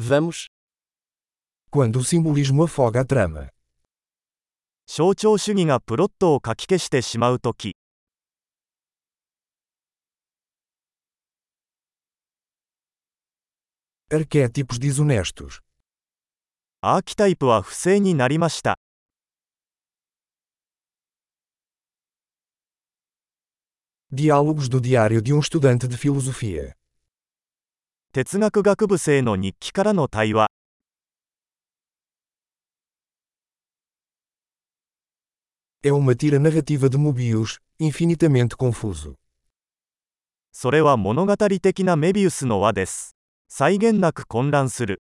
Vamos. Quando o simbolismo afoga a trama. 象徴主義がプロットをかき消してしまうとき Arquétipos desonestos. アーキタイプは不正になりました Diálogos do diário de um estudante de filosofia. 哲学学部生の日記からの対話 É uma tira narrativa de Mobius, infinitamente confuso. それは物語的なメビウスの輪です際限なく混乱する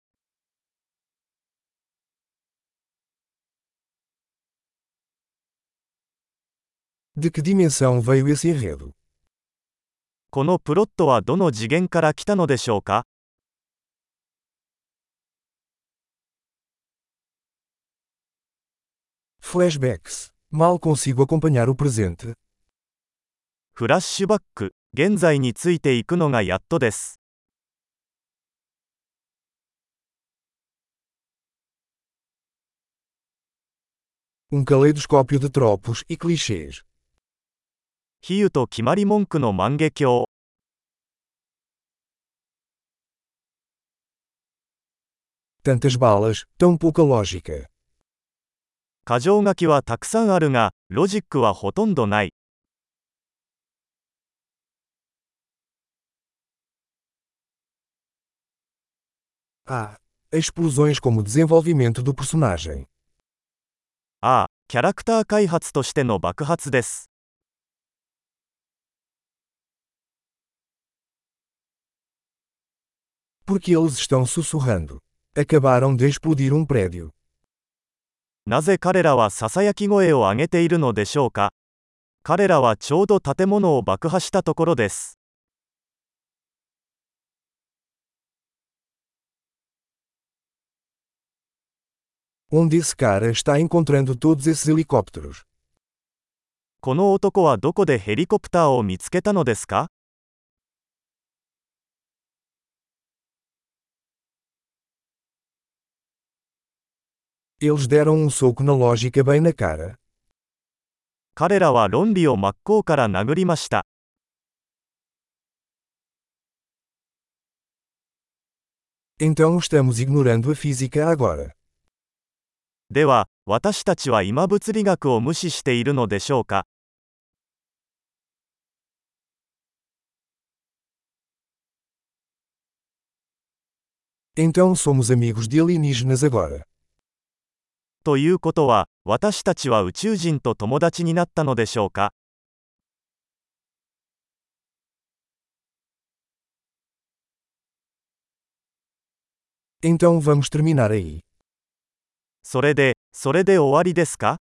De que dimensão veio esse enredo? このプロットはどの次元から来たのでしょうか Flashbacks. Mal consigo acompanhar o presente. フラッシュバック現在についていくのがやっとです Um caleidoscópio de tropos e clichês. 比喩と決まり文句の万華鏡 Tantas balas, tão pouca lógica. 箇条書きはたくさんあるがロジックはほとんどない Ah, explosões como desenvolvimento do personagem. ああキャラクター開発としての爆発です Porque eles estão sussurrando. Acabaram de explodir um prédio. なぜ彼らはささやき声を上げているのでしょうか彼らはちょうど建物を爆破したところです Onde esse cara está encontrando todos esses helicópteros? この男はどこでヘリコプターを見つけたのですか Eles deram um soco na lógica bem na cara. 彼らは論理を真っ向から殴りました Então estamos ignorando a física agora. では私たちは今物理学を無視しているのでしょうか Então somos amigos de alienígenas agora. ということは私たちは宇宙人と友達になったのでしょうか？それでそれで終わりですか？